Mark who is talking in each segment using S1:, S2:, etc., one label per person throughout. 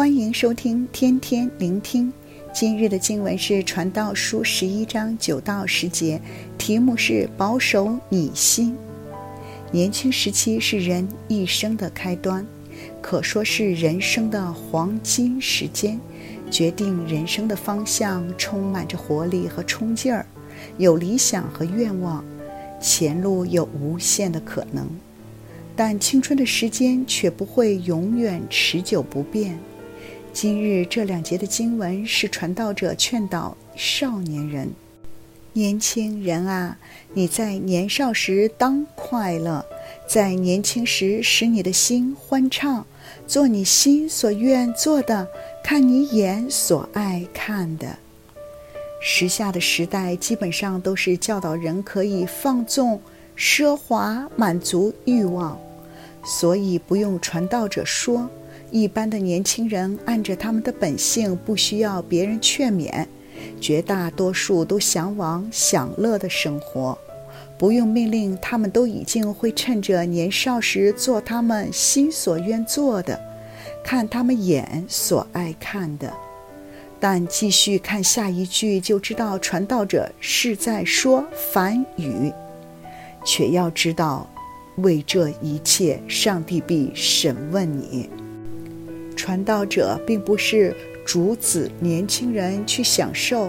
S1: 欢迎收听天天聆听。今日的经文是《传道书》十一章九到十节，题目是“保守你心”。年轻时期是人一生的开端，可说是人生的黄金时间，决定人生的方向，充满着活力和冲劲儿，有理想和愿望，前路有无限的可能。但青春的时间却不会永远持久不变。今日这两节的经文是传道者劝导少年人：年轻人啊，你在年少时当快乐，在年轻时使你的心欢畅，做你心所愿做的，看你眼所爱看的。时下的时代基本上都是教导人可以放纵、奢华、满足欲望，所以不用传道者说。一般的年轻人按着他们的本性，不需要别人劝勉，绝大多数都向往享乐的生活，不用命令，他们都已经会趁着年少时做他们心所愿做的，看他们眼所爱看的。但继续看下一句，就知道传道者是在说梵语，却要知道，为这一切，上帝必审问你。传道者并不是阻止年轻人去享受、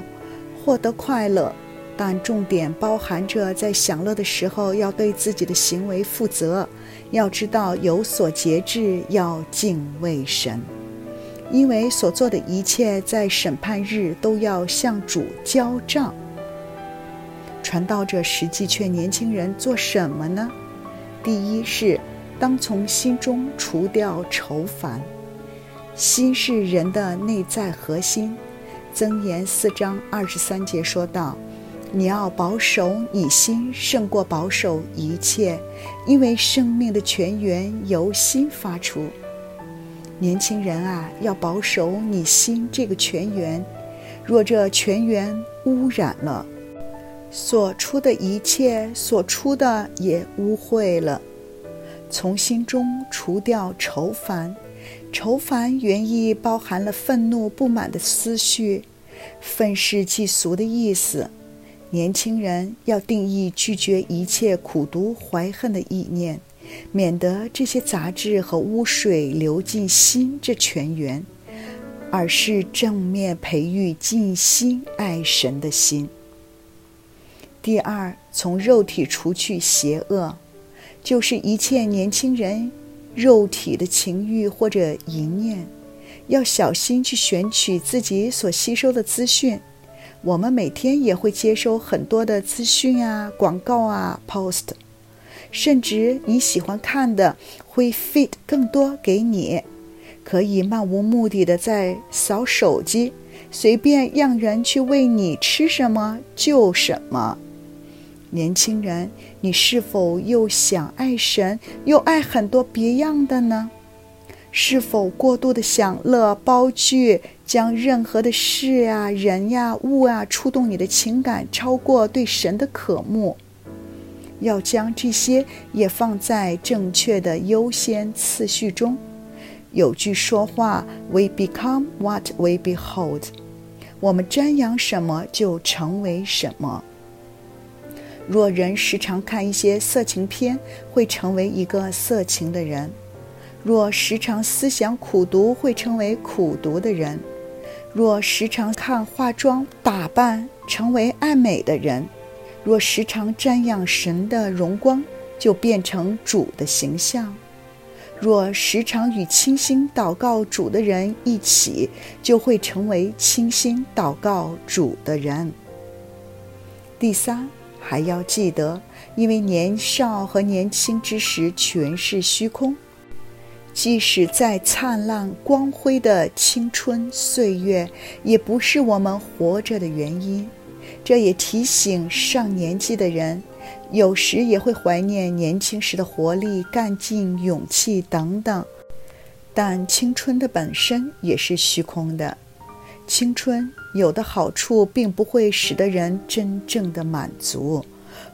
S1: 获得快乐，但重点包含着在享乐的时候要对自己的行为负责，要知道有所节制，要敬畏神，因为所做的一切在审判日都要向主交账。传道者实际劝年轻人做什么呢？第一是当从心中除掉愁烦。心是人的内在核心，《箴言》四章二十三节说道：“你要保守你心，胜过保守一切，因为生命的泉源由心发出。”年轻人啊，要保守你心这个泉源，若这泉源污染了，所出的一切所出的也污秽了。从心中除掉愁烦。愁烦原意包含了愤怒、不满的思绪，愤世嫉俗的意思。年轻人要定义拒绝一切苦毒、怀恨的意念，免得这些杂质和污水流进心这泉源，而是正面培育尽心爱神的心。第二，从肉体除去邪恶，就是一切年轻人。肉体的情欲或者淫念，要小心去选取自己所吸收的资讯。我们每天也会接收很多的资讯啊、广告啊、post，甚至你喜欢看的会 feed 更多给你，可以漫无目的的在扫手机，随便让人去喂你吃什么就什么。年轻人，你是否又想爱神，又爱很多别样的呢？是否过度的享乐、包聚，将任何的事呀、人呀、物啊触动你的情感，超过对神的渴慕？要将这些也放在正确的优先次序中。有句说话：“We become what we behold。”我们瞻仰什么，就成为什么。若人时常看一些色情片，会成为一个色情的人；若时常思想苦读，会成为苦读的人；若时常看化妆打扮，成为爱美的人；若时常瞻仰神的荣光，就变成主的形象；若时常与倾心祷告主的人一起，就会成为倾心祷告主的人。第三。还要记得，因为年少和年轻之时全是虚空，即使再灿烂光辉的青春岁月，也不是我们活着的原因。这也提醒上年纪的人，有时也会怀念年轻时的活力、干劲、勇气等等。但青春的本身也是虚空的。青春有的好处，并不会使得人真正的满足。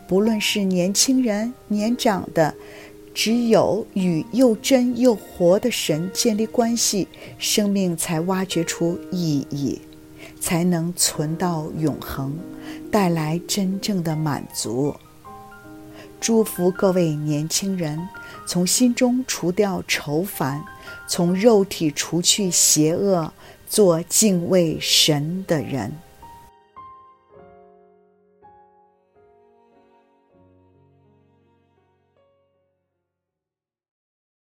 S1: 不论是年轻人、年长的，只有与又真又活的神建立关系，生命才挖掘出意义，才能存到永恒，带来真正的满足。祝福各位年轻人，从心中除掉愁烦，从肉体除去邪恶，做敬畏神的人。